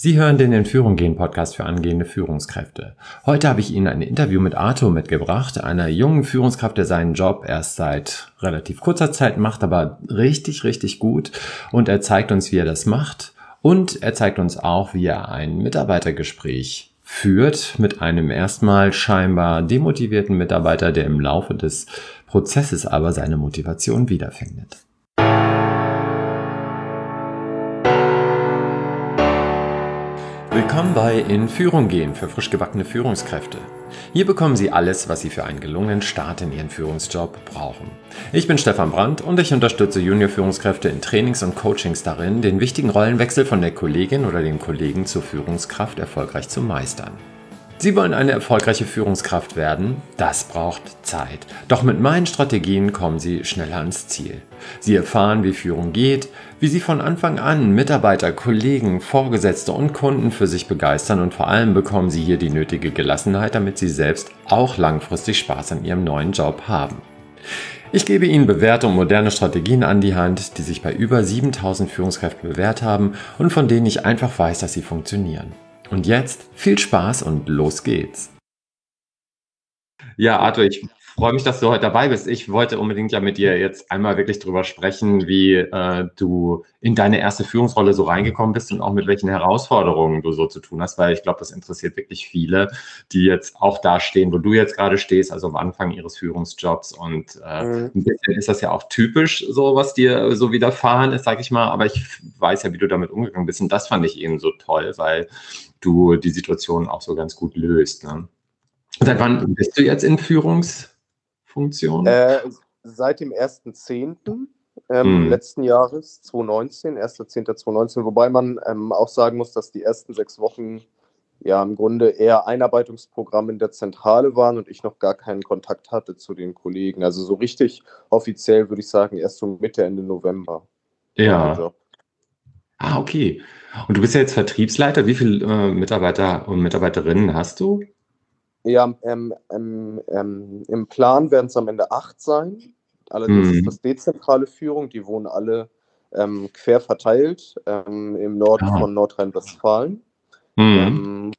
Sie hören den In Führung gehen Podcast für angehende Führungskräfte. Heute habe ich Ihnen ein Interview mit Arthur mitgebracht, einer jungen Führungskraft, der seinen Job erst seit relativ kurzer Zeit macht, aber richtig, richtig gut. Und er zeigt uns, wie er das macht. Und er zeigt uns auch, wie er ein Mitarbeitergespräch führt mit einem erstmal scheinbar demotivierten Mitarbeiter, der im Laufe des Prozesses aber seine Motivation wiederfindet. Willkommen bei In Führung gehen für frisch gebackene Führungskräfte. Hier bekommen Sie alles, was Sie für einen gelungenen Start in Ihren Führungsjob brauchen. Ich bin Stefan Brandt und ich unterstütze Junior-Führungskräfte in Trainings und Coachings darin, den wichtigen Rollenwechsel von der Kollegin oder dem Kollegen zur Führungskraft erfolgreich zu meistern. Sie wollen eine erfolgreiche Führungskraft werden? Das braucht Zeit. Doch mit meinen Strategien kommen Sie schneller ans Ziel. Sie erfahren, wie Führung geht, wie Sie von Anfang an Mitarbeiter, Kollegen, Vorgesetzte und Kunden für sich begeistern und vor allem bekommen Sie hier die nötige Gelassenheit, damit Sie selbst auch langfristig Spaß an Ihrem neuen Job haben. Ich gebe Ihnen bewährte und moderne Strategien an die Hand, die sich bei über 7000 Führungskräften bewährt haben und von denen ich einfach weiß, dass sie funktionieren. Und jetzt viel Spaß und los geht's. Ja, Arthur, ich freue mich, dass du heute dabei bist. Ich wollte unbedingt ja mit dir jetzt einmal wirklich drüber sprechen, wie äh, du in deine erste Führungsrolle so reingekommen bist und auch mit welchen Herausforderungen du so zu tun hast, weil ich glaube, das interessiert wirklich viele, die jetzt auch da stehen, wo du jetzt gerade stehst, also am Anfang ihres Führungsjobs. Und äh, mhm. ein bisschen ist das ja auch typisch, so was dir so widerfahren ist, sag ich mal. Aber ich weiß ja, wie du damit umgegangen bist. Und das fand ich eben so toll, weil du die Situation auch so ganz gut löst. Ne? Seit wann bist du jetzt in Führungs? Funktion? Äh, seit dem 1.10. Ähm, hm. letzten Jahres, 2019, 1.10.2019, wobei man ähm, auch sagen muss, dass die ersten sechs Wochen ja im Grunde eher Einarbeitungsprogramm in der Zentrale waren und ich noch gar keinen Kontakt hatte zu den Kollegen. Also so richtig offiziell würde ich sagen, erst so Mitte, Ende November. Ja. Ah, okay. Und du bist ja jetzt Vertriebsleiter. Wie viele äh, Mitarbeiter und Mitarbeiterinnen hast du? Ja, ähm, ähm, ähm, im Plan werden es am Ende acht sein. Allerdings mhm. ist das dezentrale Führung, die wohnen alle ähm, quer verteilt ähm, im Norden ja. von Nordrhein-Westfalen. Mhm. Ähm,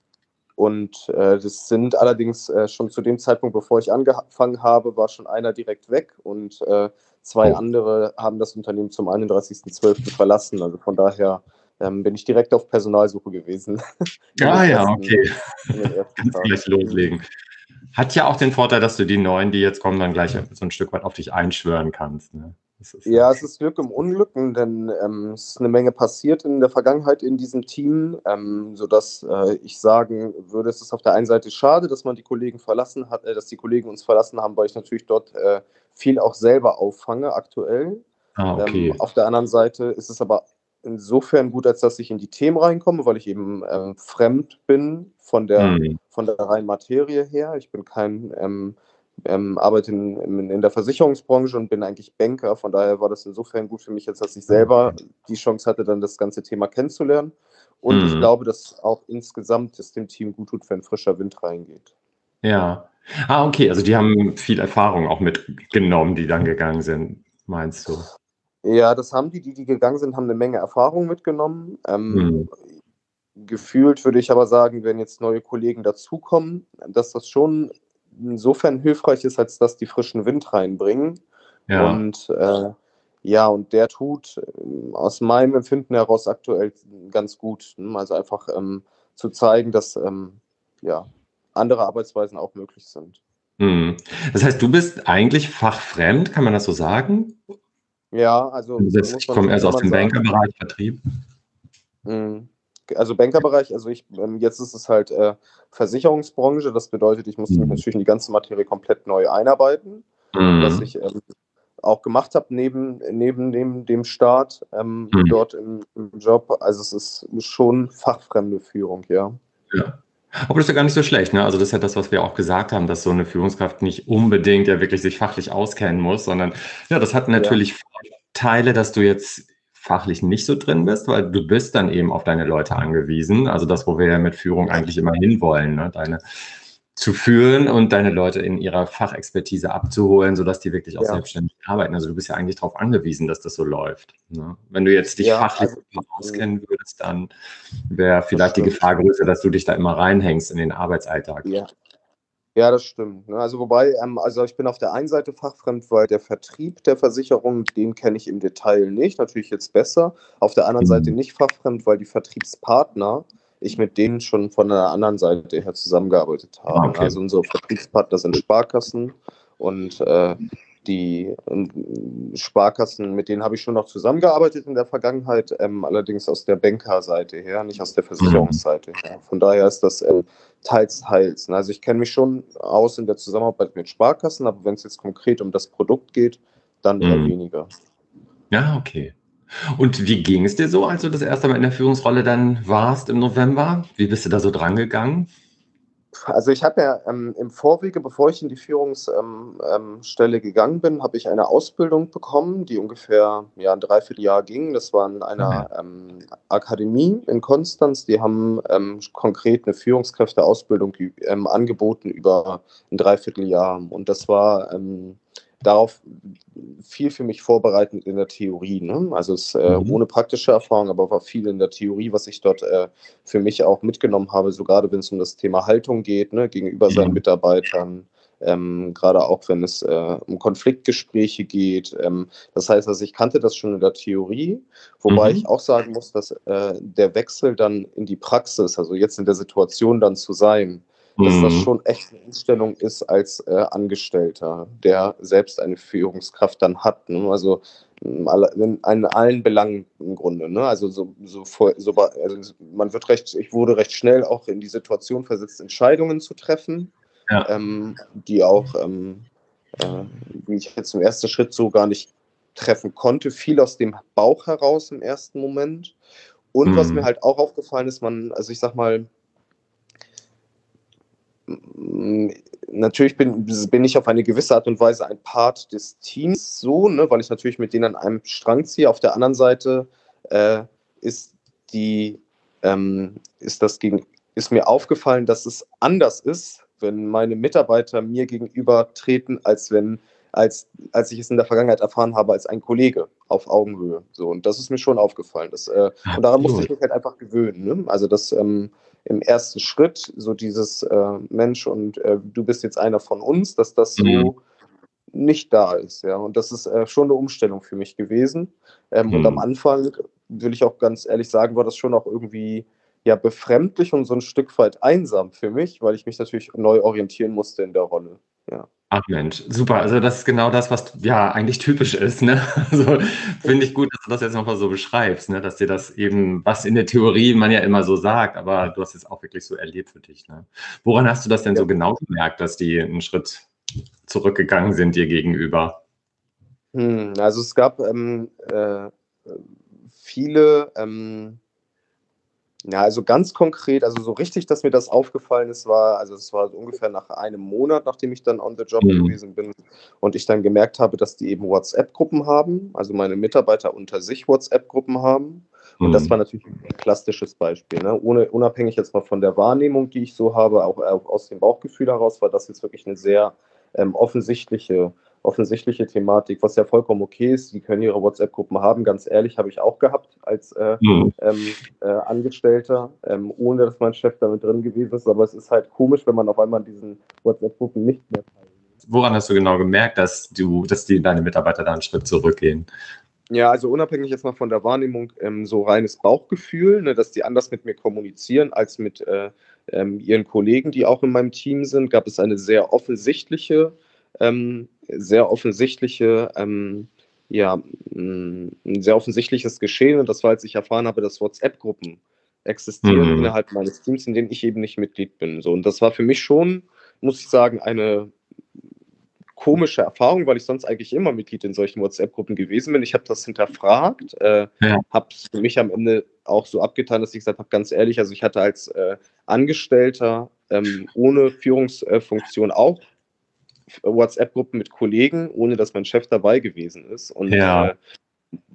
und äh, das sind allerdings äh, schon zu dem Zeitpunkt, bevor ich angefangen habe, war schon einer direkt weg und äh, zwei oh. andere haben das Unternehmen zum 31.12. verlassen. Also von daher ähm, bin ich direkt auf Personalsuche gewesen. Ah ja, okay. Kannst du gleich loslegen. Hat ja auch den Vorteil, dass du die neuen, die jetzt kommen, dann gleich so ein Stück weit auf dich einschwören kannst. Ne? ja, es ist Glück im Unglücken, denn ähm, es ist eine Menge passiert in der Vergangenheit in diesem Team, ähm, sodass äh, ich sagen würde, es ist auf der einen Seite schade, dass man die Kollegen verlassen hat, äh, dass die Kollegen uns verlassen haben, weil ich natürlich dort äh, viel auch selber auffange aktuell. Ah, okay. Ähm, auf der anderen Seite ist es aber insofern gut, als dass ich in die Themen reinkomme, weil ich eben ähm, fremd bin von der, mhm. von der reinen Materie her. Ich bin kein, ähm, ähm, arbeite in, in, in, der Versicherungsbranche und bin eigentlich Banker. Von daher war das insofern gut für mich, als dass ich selber die Chance hatte, dann das ganze Thema kennenzulernen. Und mhm. ich glaube, dass auch insgesamt es dem Team gut tut, wenn frischer Wind reingeht. Ja. Ah, okay. Also die haben viel Erfahrung auch mitgenommen, die dann gegangen sind, meinst du? Ja, das haben die, die, die gegangen sind, haben eine Menge Erfahrung mitgenommen. Ähm, mhm. Gefühlt würde ich aber sagen, wenn jetzt neue Kollegen dazukommen, dass das schon insofern hilfreich ist, als dass die frischen Wind reinbringen. Ja. Und äh, ja, und der tut äh, aus meinem Empfinden heraus aktuell ganz gut. Ne? Also einfach ähm, zu zeigen, dass ähm, ja, andere Arbeitsweisen auch möglich sind. Mhm. Das heißt, du bist eigentlich fachfremd, kann man das so sagen? Ja, also. Das, ich komme erst aus dem Bankerbereich, Vertrieb. Mhm. Also Bankerbereich, also ich, ähm, jetzt ist es halt äh, Versicherungsbranche, das bedeutet, ich musste mich mhm. natürlich in die ganze Materie komplett neu einarbeiten, mhm. was ich ähm, auch gemacht habe neben, neben dem, dem Start ähm, mhm. dort im, im, Job. Also es ist schon fachfremde Führung, ja. Ja. Aber das ist ja gar nicht so schlecht, ne? Also das ist ja das, was wir auch gesagt haben, dass so eine Führungskraft nicht unbedingt ja wirklich sich fachlich auskennen muss, sondern ja, das hat natürlich ja. Vorteile, dass du jetzt fachlich nicht so drin bist, weil du bist dann eben auf deine Leute angewiesen. Also das, wo wir ja mit Führung eigentlich immer hinwollen, ne? Deine zu führen und deine Leute in ihrer Fachexpertise abzuholen, sodass die wirklich auch ja. selbstständig arbeiten. Also du bist ja eigentlich darauf angewiesen, dass das so läuft. Ne? Wenn du jetzt dich ja, fachlich also, auskennen würdest, dann wäre vielleicht die Gefahr größer, dass du dich da immer reinhängst in den Arbeitsalltag. Ja, ja, das stimmt. Ne? Also wobei, ähm, also ich bin auf der einen Seite fachfremd, weil der Vertrieb der Versicherung, den kenne ich im Detail nicht, natürlich jetzt besser. Auf der anderen mhm. Seite nicht fachfremd, weil die Vertriebspartner, ich mit denen schon von der anderen Seite her zusammengearbeitet habe. Okay. Also unsere Vertriebspartner sind Sparkassen und äh, die ähm, Sparkassen, mit denen habe ich schon noch zusammengearbeitet in der Vergangenheit, ähm, allerdings aus der Bankerseite her, nicht aus der Versicherungsseite her. Von daher ist das ähm, teils, teils. Also ich kenne mich schon aus in der Zusammenarbeit mit Sparkassen, aber wenn es jetzt konkret um das Produkt geht, dann eher mhm. weniger. Ja, okay. Und wie ging es dir so, als du das erste Mal in der Führungsrolle dann warst im November? Wie bist du da so dran gegangen? Also ich habe ja ähm, im Vorwege, bevor ich in die Führungsstelle ähm, ähm, gegangen bin, habe ich eine Ausbildung bekommen, die ungefähr ja, ein Dreivierteljahr ging. Das war in einer mhm. ähm, Akademie in Konstanz. Die haben ähm, konkret eine Führungskräfteausbildung ähm, angeboten über ein Dreivierteljahr. Und das war darauf viel für mich vorbereitend in der Theorie. Ne? Also es äh, mhm. ohne praktische Erfahrung, aber war viel in der Theorie, was ich dort äh, für mich auch mitgenommen habe, so gerade wenn es um das Thema Haltung geht, ne? gegenüber seinen Mitarbeitern. Ähm, gerade auch wenn es äh, um Konfliktgespräche geht. Ähm, das heißt, also ich kannte das schon in der Theorie, wobei mhm. ich auch sagen muss, dass äh, der Wechsel dann in die Praxis, also jetzt in der Situation dann zu sein, dass das mhm. schon echt eine Umstellung ist als äh, Angestellter, der selbst eine Führungskraft dann hat. Ne? Also in, in, allen Belangen im Grunde. Ne? Also so, so, so also man wird recht, ich wurde recht schnell auch in die Situation versetzt, Entscheidungen zu treffen, ja. ähm, die auch, ähm, äh, die ich jetzt im ersten Schritt so gar nicht treffen konnte, viel aus dem Bauch heraus im ersten Moment. Und mhm. was mir halt auch aufgefallen ist, man, also ich sag mal, natürlich bin, bin ich auf eine gewisse Art und Weise ein Part des Teams, so, ne, weil ich natürlich mit denen an einem Strang ziehe. Auf der anderen Seite äh, ist die, ähm, ist das gegen, ist mir aufgefallen, dass es anders ist, wenn meine Mitarbeiter mir gegenüber treten, als wenn als, als ich es in der Vergangenheit erfahren habe, als ein Kollege auf Augenhöhe. So, und das ist mir schon aufgefallen. Das, äh, und daran musste ich mich halt einfach gewöhnen. Ne? Also das ähm, im ersten Schritt, so dieses äh, Mensch und äh, du bist jetzt einer von uns, dass das so mhm. nicht da ist. Ja? Und das ist äh, schon eine Umstellung für mich gewesen. Ähm, mhm. Und am Anfang, will ich auch ganz ehrlich sagen, war das schon auch irgendwie ja befremdlich und so ein Stück weit einsam für mich, weil ich mich natürlich neu orientieren musste in der Rolle. Ja. Ach Mensch, super. Also das ist genau das, was ja eigentlich typisch ist. Ne? Also finde ich gut, dass du das jetzt nochmal so beschreibst, ne? dass dir das eben, was in der Theorie man ja immer so sagt, aber du hast es auch wirklich so erlebt für dich. Ne? Woran hast du das denn so genau gemerkt, dass die einen Schritt zurückgegangen sind dir gegenüber? Hm, also es gab ähm, äh, viele ähm, ja, also ganz konkret, also so richtig, dass mir das aufgefallen ist, war, also es war ungefähr nach einem Monat, nachdem ich dann on the job mhm. gewesen bin und ich dann gemerkt habe, dass die eben WhatsApp-Gruppen haben, also meine Mitarbeiter unter sich WhatsApp-Gruppen haben. Und mhm. das war natürlich ein klassisches Beispiel. Ne? Ohne, unabhängig jetzt mal von der Wahrnehmung, die ich so habe, auch, auch aus dem Bauchgefühl heraus, war das jetzt wirklich eine sehr ähm, offensichtliche offensichtliche Thematik, was ja vollkommen okay ist. Die können ihre WhatsApp-Gruppen haben. Ganz ehrlich, habe ich auch gehabt als äh, mhm. ähm, äh, Angestellter, ähm, ohne dass mein Chef damit drin gewesen ist. Aber es ist halt komisch, wenn man auf einmal in diesen WhatsApp-Gruppen nicht mehr teilnimmt. Woran hast du genau gemerkt, dass du, dass die deine Mitarbeiter da einen Schritt zurückgehen? Ja, also unabhängig jetzt mal von der Wahrnehmung, ähm, so reines Bauchgefühl, ne, dass die anders mit mir kommunizieren als mit äh, ähm, ihren Kollegen, die auch in meinem Team sind, gab es eine sehr offensichtliche ähm, sehr offensichtliche, ähm, ja, ein sehr offensichtliches Geschehen. Und das war, als ich erfahren habe, dass WhatsApp-Gruppen existieren mhm. innerhalb meines Teams, in denen ich eben nicht Mitglied bin. So, und das war für mich schon, muss ich sagen, eine komische Erfahrung, weil ich sonst eigentlich immer Mitglied in solchen WhatsApp-Gruppen gewesen bin. Ich habe das hinterfragt, äh, ja. habe es für mich am Ende auch so abgetan, dass ich gesagt habe, ganz ehrlich, also ich hatte als äh, Angestellter ähm, ohne Führungsfunktion auch WhatsApp-Gruppen mit Kollegen, ohne dass mein Chef dabei gewesen ist. Und ja. äh,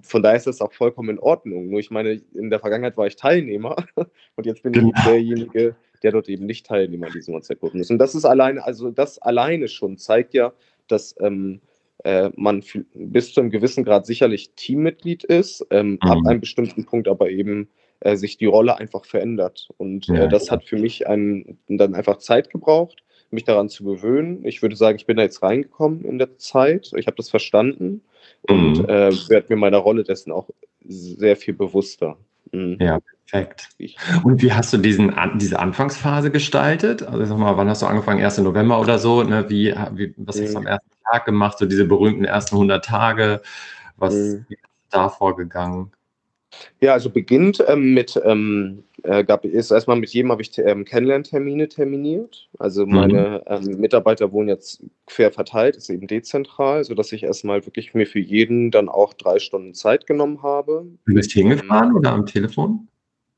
von daher ist das auch vollkommen in Ordnung. Nur ich meine, in der Vergangenheit war ich Teilnehmer und jetzt bin genau. ich derjenige, der dort eben nicht Teilnehmer an diesem WhatsApp-Gruppen ist. Und das ist alleine, also das alleine schon zeigt ja, dass ähm, äh, man bis zu einem gewissen Grad sicherlich Teammitglied ist, ähm, mhm. ab einem bestimmten Punkt aber eben äh, sich die Rolle einfach verändert. Und äh, das hat für mich einen, dann einfach Zeit gebraucht, mich daran zu gewöhnen. Ich würde sagen, ich bin da jetzt reingekommen in der Zeit. Ich habe das verstanden und mhm. äh, werde mir meiner Rolle dessen auch sehr viel bewusster. Mhm. Ja, perfekt. Und wie hast du diesen, diese Anfangsphase gestaltet? Also sag mal, wann hast du angefangen? 1. November oder so? Ne? Wie, wie, was hast du am mhm. ersten Tag gemacht? So diese berühmten ersten 100 Tage. Was mhm. ist da vorgegangen? Ja, also beginnt ähm, mit, ähm, äh, gab, ist erstmal mit jedem habe ich ähm, Kennenlerntermine terminiert. Also mhm. meine mhm. Mitarbeiter wohnen jetzt quer verteilt, ist eben dezentral, sodass ich erstmal wirklich mir für jeden dann auch drei Stunden Zeit genommen habe. Du bist hingefahren ähm, oder am Telefon?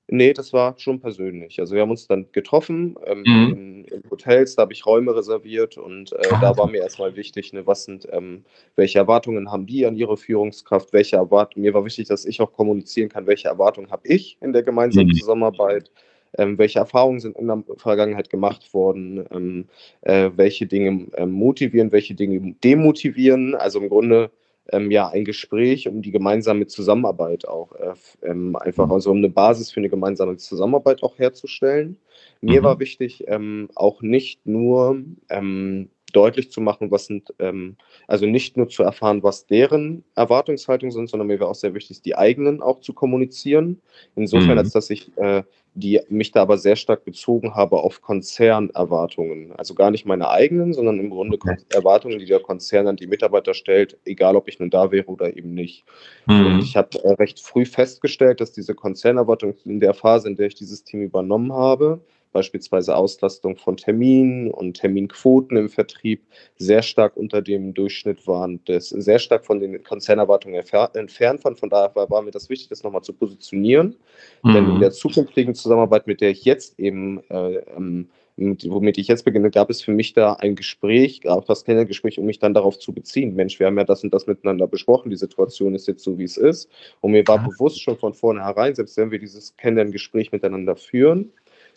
Nee, das war schon persönlich. Also wir haben uns dann getroffen ähm, mhm. in, in, Hotels, da habe ich Räume reserviert und äh, da war mir erstmal wichtig, ne, was sind, ähm, welche Erwartungen haben die an ihre Führungskraft, welche Erwartungen, mir war wichtig, dass ich auch kommunizieren kann, welche Erwartungen habe ich in der gemeinsamen mhm. Zusammenarbeit, ähm, welche Erfahrungen sind in der Vergangenheit gemacht worden, ähm, äh, welche Dinge ähm, motivieren, welche Dinge demotivieren. Also im Grunde ähm, ja, ein Gespräch um die gemeinsame Zusammenarbeit auch, äh, ähm, einfach also um eine Basis für eine gemeinsame Zusammenarbeit auch herzustellen. Mir mhm. war wichtig, ähm, auch nicht nur ähm, deutlich zu machen, was sind, ähm, also nicht nur zu erfahren, was deren Erwartungshaltungen sind, sondern mir war auch sehr wichtig, die eigenen auch zu kommunizieren. Insofern, mhm. als dass ich äh, die mich da aber sehr stark bezogen habe auf Konzernerwartungen. Also gar nicht meine eigenen, sondern im Grunde okay. Erwartungen, die der Konzern an die Mitarbeiter stellt, egal ob ich nun da wäre oder eben nicht. Mhm. Und ich habe äh, recht früh festgestellt, dass diese Konzernerwartungen in der Phase, in der ich dieses Team übernommen habe, beispielsweise Auslastung von Terminen und Terminquoten im Vertrieb sehr stark unter dem Durchschnitt waren, das sehr stark von den Konzernerwartungen entfernt waren. Von daher war, mir das wichtig, das nochmal zu positionieren. Mhm. Denn in der zukünftigen Zusammenarbeit, mit der ich jetzt eben äh, ähm, mit, womit ich jetzt beginne, gab es für mich da ein Gespräch, auch das Kennenlerngespräch, um mich dann darauf zu beziehen. Mensch, wir haben ja das und das miteinander besprochen, die Situation ist jetzt so, wie es ist. Und mir war bewusst schon von vornherein, selbst wenn wir dieses Kennenlerngespräch miteinander führen,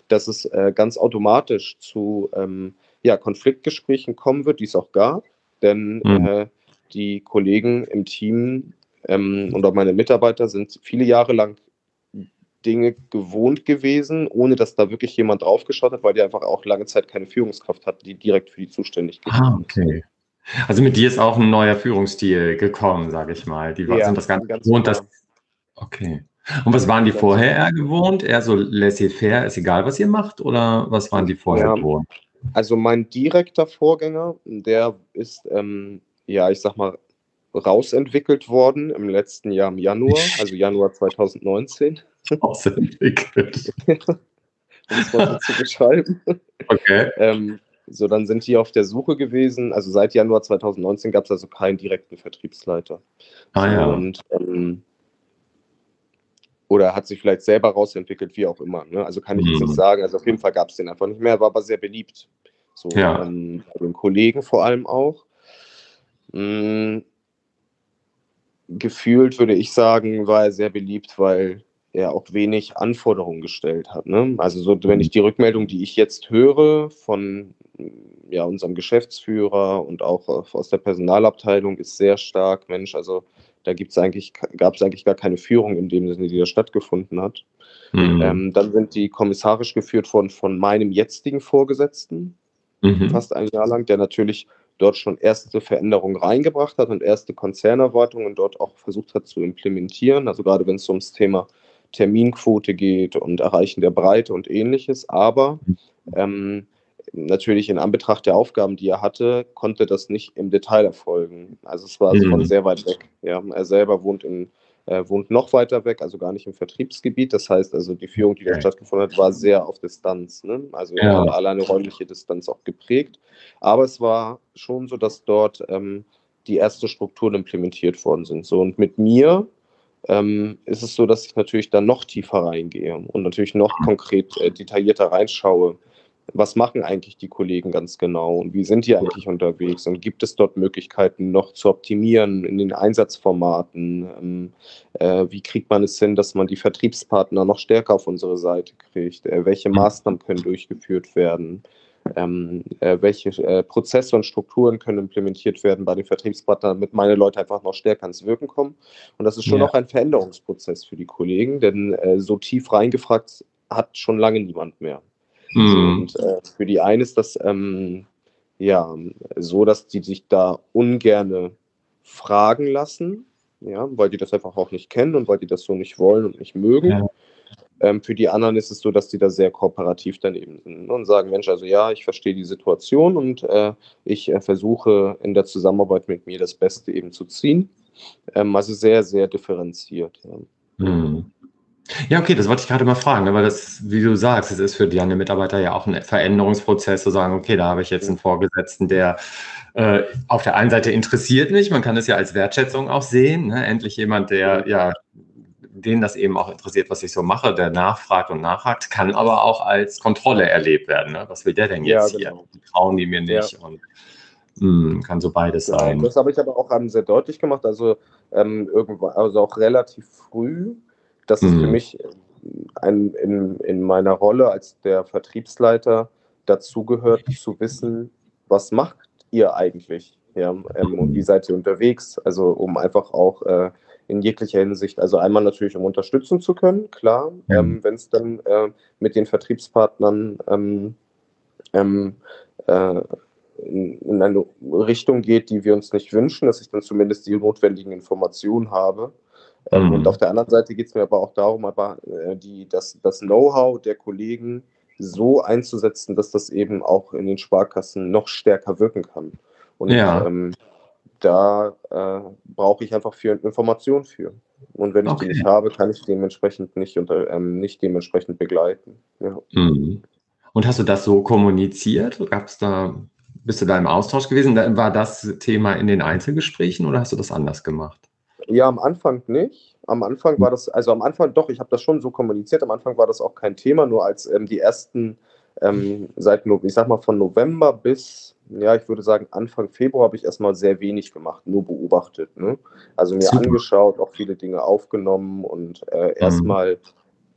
dass es äh, ganz automatisch zu ähm, ja, Konfliktgesprächen kommen wird, die es auch gab. Denn mhm. äh, die Kollegen im Team ähm, und auch meine Mitarbeiter sind viele Jahre lang Dinge gewohnt gewesen, ohne dass da wirklich jemand draufgeschaut hat, weil die einfach auch lange Zeit keine Führungskraft hatten, die direkt für die zuständig ist. Ah, okay. Also mit dir ist auch ein neuer Führungsstil gekommen, sage ich mal. Die ja, sind das ganz, ganz gewohnt, dass. Okay. Und was waren die vorher eher gewohnt? Eher so laissez-faire, ist egal, was ihr macht? Oder was waren die vorher ja, gewohnt? Also mein direkter Vorgänger, der ist, ähm, ja, ich sag mal, rausentwickelt worden im letzten Jahr im Januar, also Januar 2019. Rausentwickelt. um es mal so zu beschreiben. Okay. ähm, so, dann sind die auf der Suche gewesen. Also seit Januar 2019 gab es also keinen direkten Vertriebsleiter. Ah ja. Und ähm, oder hat sich vielleicht selber rausentwickelt, wie auch immer. Ne? Also kann ich jetzt nicht mhm. sagen. Also auf jeden Fall gab es den einfach nicht mehr, war aber sehr beliebt. So ja. ähm, bei den Kollegen vor allem auch. Mhm. Gefühlt würde ich sagen, war er sehr beliebt, weil er auch wenig Anforderungen gestellt hat. Ne? Also so, wenn ich die Rückmeldung, die ich jetzt höre von ja, unserem Geschäftsführer und auch aus der Personalabteilung, ist sehr stark, Mensch, also da gibt's eigentlich, gab es eigentlich gar keine Führung in dem Sinne, die da stattgefunden hat. Mhm. Ähm, dann sind die kommissarisch geführt worden von meinem jetzigen Vorgesetzten, mhm. fast ein Jahr lang, der natürlich dort schon erste Veränderungen reingebracht hat und erste Konzernerwartungen dort auch versucht hat zu implementieren. Also gerade wenn es ums Thema Terminquote geht und Erreichen der Breite und ähnliches. Aber mhm. ähm, natürlich in Anbetracht der Aufgaben, die er hatte, konnte das nicht im Detail erfolgen. Also es war mhm. von sehr weit weg. Ja. Er selber wohnt in äh, wohnt noch weiter weg, also gar nicht im Vertriebsgebiet. Das heißt also, die Führung, die da stattgefunden hat, war sehr auf Distanz. Ne? Also ja. alleine räumliche Distanz auch geprägt. Aber es war schon so, dass dort ähm, die ersten Strukturen implementiert worden sind. So und mit mir ähm, ist es so, dass ich natürlich dann noch tiefer reingehe und natürlich noch konkret äh, detaillierter reinschaue was machen eigentlich die Kollegen ganz genau und wie sind die eigentlich unterwegs und gibt es dort Möglichkeiten noch zu optimieren in den Einsatzformaten? Ähm, äh, wie kriegt man es hin, dass man die Vertriebspartner noch stärker auf unsere Seite kriegt? Äh, welche Maßnahmen können durchgeführt werden? Ähm, äh, welche äh, Prozesse und Strukturen können implementiert werden bei den Vertriebspartnern, damit meine Leute einfach noch stärker ins Wirken kommen. Und das ist schon ja. auch ein Veränderungsprozess für die Kollegen, denn äh, so tief reingefragt hat schon lange niemand mehr. Mhm. Und äh, für die einen ist das ähm, ja so, dass die sich da ungerne fragen lassen, ja, weil die das einfach auch nicht kennen und weil die das so nicht wollen und nicht mögen. Ja. Ähm, für die anderen ist es so, dass die da sehr kooperativ daneben sind und sagen, Mensch, also ja, ich verstehe die Situation und äh, ich äh, versuche in der Zusammenarbeit mit mir das Beste eben zu ziehen. Ähm, also sehr, sehr differenziert. Ja. Mhm. Ja, okay, das wollte ich gerade mal fragen, ne, weil das, wie du sagst, es ist für deine Mitarbeiter ja auch ein Veränderungsprozess, zu sagen, okay, da habe ich jetzt einen Vorgesetzten, der äh, auf der einen Seite interessiert mich, man kann es ja als Wertschätzung auch sehen, ne? endlich jemand, der ja den das eben auch interessiert, was ich so mache, der nachfragt und nachhakt, kann aber auch als Kontrolle erlebt werden. Ne? Was will der denn jetzt ja, genau. hier? Trauen die mir nicht? Ja. Und mh, hm, kann so beides ja, sein. Das habe ich aber auch sehr deutlich gemacht, also ähm, irgendwann, also auch relativ früh das ist für mhm. mich ein, in, in meiner Rolle als der Vertriebsleiter dazugehört, zu wissen, was macht ihr eigentlich? Ja, ähm, und wie seid ihr unterwegs? Also um einfach auch äh, in jeglicher Hinsicht, also einmal natürlich, um unterstützen zu können, klar, mhm. ähm, wenn es dann äh, mit den Vertriebspartnern ähm, ähm äh, in, in, eine Richtung geht, die wir uns nicht wünschen, dass ich dann zumindest die notwendigen Informationen habe. Mhm. Und auf der anderen Seite geht es mir aber auch darum, aber äh, die, das, das Know-how der Kollegen so einzusetzen, dass das eben auch in den Sparkassen noch stärker wirken kann. Und ja. ähm, da äh, brauche ich einfach für Informationen für. Und wenn ich okay. die nicht habe, kann ich dementsprechend nicht, unter, ähm, nicht dementsprechend begleiten. Ja. Mhm. Und hast du das so kommuniziert? Gab's da, bist du da im Austausch gewesen? War das Thema in den Einzelgesprächen oder hast du das anders gemacht? Ja, am Anfang nicht. Am Anfang war das, also am Anfang doch, ich habe das schon so kommuniziert. Am Anfang war das auch kein Thema, nur als ähm, die ersten, ähm, seit, ich sag mal, von November bis, ja, ich würde sagen, Anfang Februar habe ich erstmal sehr wenig gemacht, nur beobachtet. Ne? Also mir Super. angeschaut, auch viele Dinge aufgenommen und äh, mhm. erstmal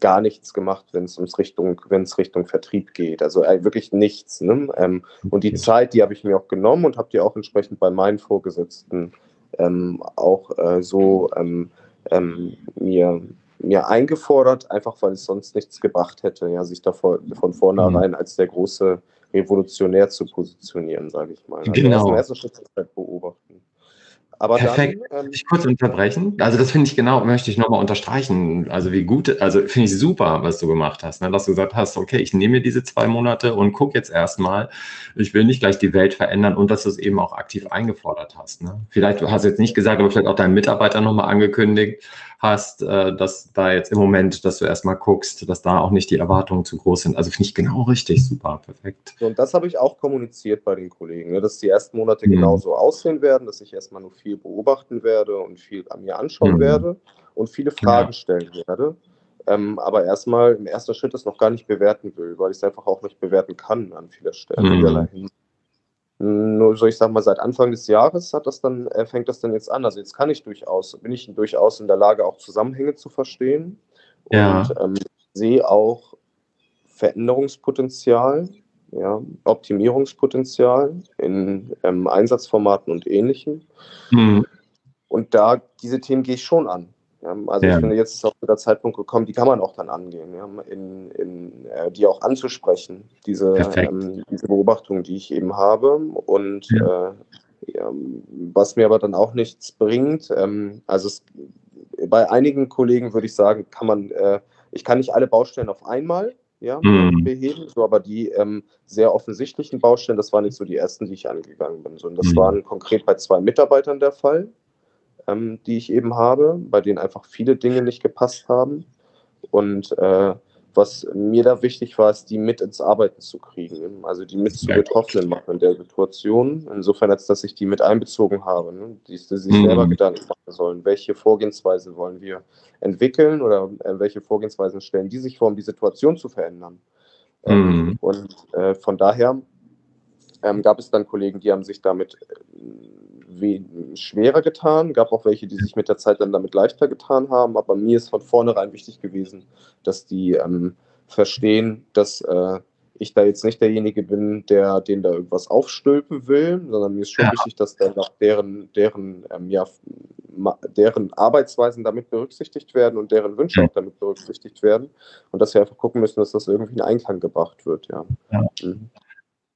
gar nichts gemacht, wenn es ums Richtung, wenn es Richtung Vertrieb geht. Also äh, wirklich nichts. Ne? Ähm, und die Zeit, die habe ich mir auch genommen und habe die auch entsprechend bei meinen Vorgesetzten ähm, auch äh, so ähm, ähm, mir, mir eingefordert, einfach weil es sonst nichts gebracht hätte, ja, sich da von vornherein mhm. als der große Revolutionär zu positionieren, sage ich mal. Also genau. Erst erste Schritt beobachten. Aber Perfekt. Dann, ähm, ich kurz unterbrechen. Also das finde ich genau, möchte ich nochmal unterstreichen. Also wie gut, also finde ich super, was du gemacht hast, ne? dass du gesagt hast, okay, ich nehme mir diese zwei Monate und gucke jetzt erstmal. Ich will nicht gleich die Welt verändern und dass du es eben auch aktiv eingefordert hast. Ne? Vielleicht du hast jetzt nicht gesagt, aber vielleicht auch deinen Mitarbeiter nochmal angekündigt hast, äh, dass da jetzt im Moment, dass du erstmal guckst, dass da auch nicht die Erwartungen zu groß sind. Also finde ich genau richtig, super, perfekt. Und das habe ich auch kommuniziert bei den Kollegen, ne, dass die ersten Monate mhm. genauso aussehen werden, dass ich erstmal nur viel beobachten werde und viel an mir anschauen mhm. werde und viele Fragen ja. stellen werde. Ähm, aber erstmal im ersten Schritt das noch gar nicht bewerten will, weil ich es einfach auch nicht bewerten kann an vieler Stellen. Mhm. Nur so, ich sag mal, seit Anfang des Jahres hat das dann, äh, fängt das dann jetzt an. Also jetzt kann ich durchaus, bin ich durchaus in der Lage, auch Zusammenhänge zu verstehen und ja. ähm, sehe auch Veränderungspotenzial, ja, Optimierungspotenzial in ähm, Einsatzformaten und ähnlichem. Mhm. Und da diese Themen gehe ich schon an. Ja, also ja. ich finde, jetzt ist auch der Zeitpunkt gekommen, die kann man auch dann angehen, ja, in, in, äh, die auch anzusprechen, diese, ähm, diese Beobachtung, die ich eben habe. Und ja. Äh, was mir aber dann auch nichts bringt, ähm, also es, bei einigen Kollegen würde ich sagen, kann man, äh, ich kann nicht alle Baustellen auf einmal ja, mhm. beheben, so, aber die ähm, sehr offensichtlichen Baustellen, das waren nicht so die ersten, die ich angegangen bin, sondern das mhm. waren konkret bei zwei Mitarbeitern der Fall ähm, die ich eben habe, bei denen einfach viele Dinge nicht gepasst haben. Und äh, was mir da wichtig war, ist, die mit ins Arbeiten zu kriegen, also die mit zu Betroffenen machen in der Situation. Insofern, als dass ich die mit einbezogen habe, ne? die, die sich mhm. selber Gedanken machen sollen, welche Vorgehensweise wollen wir entwickeln oder äh, welche Vorgehensweisen stellen die sich vor, um die Situation zu verändern. Ähm, mhm. Und äh, von daher ähm, gab es dann Kollegen, die haben sich damit schwerer getan, gab auch welche, die sich mit der Zeit dann damit leichter getan haben, aber mir ist von vornherein wichtig gewesen, dass die ähm, verstehen, dass äh, ich da jetzt nicht derjenige bin, der den da irgendwas aufstülpen will, sondern mir ist schon ja. wichtig, dass dann auch deren, deren, ähm, ja, deren Arbeitsweisen damit berücksichtigt werden und deren Wünsche ja. auch damit berücksichtigt werden und dass wir einfach gucken müssen, dass das irgendwie in Einklang gebracht wird. Ja. ja. Mhm.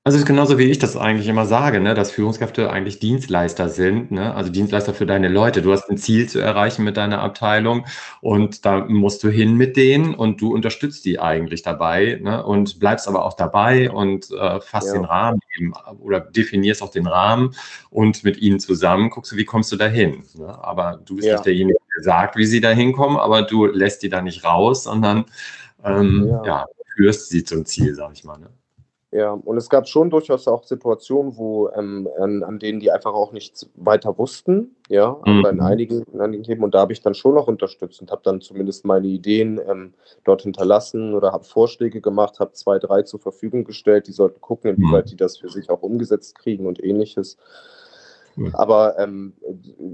Also genauso wie ich das eigentlich immer sage, ne, dass Führungskräfte eigentlich Dienstleister sind, ne? also Dienstleister für deine Leute. Du hast ein Ziel zu erreichen mit deiner Abteilung und da musst du hin mit denen und du unterstützt die eigentlich dabei ne? und bleibst aber auch dabei und äh, fasst ja. den Rahmen eben oder definierst auch den Rahmen und mit ihnen zusammen guckst du, wie kommst du dahin. Ne? Aber du bist ja. nicht derjenige, der sagt, wie sie da hinkommen, aber du lässt die da nicht raus, sondern ähm, ja. ja führst sie zum Ziel, sag ich mal. Ne? Ja, und es gab schon durchaus auch Situationen, wo ähm, an, an, denen die einfach auch nichts weiter wussten, ja, mhm. aber in einigen, in einigen Themen und da habe ich dann schon noch unterstützt und habe dann zumindest meine Ideen ähm, dort hinterlassen oder habe Vorschläge gemacht, habe zwei, drei zur Verfügung gestellt, die sollten gucken, inwieweit mhm. die das für sich auch umgesetzt kriegen und ähnliches. Mhm. Aber ähm,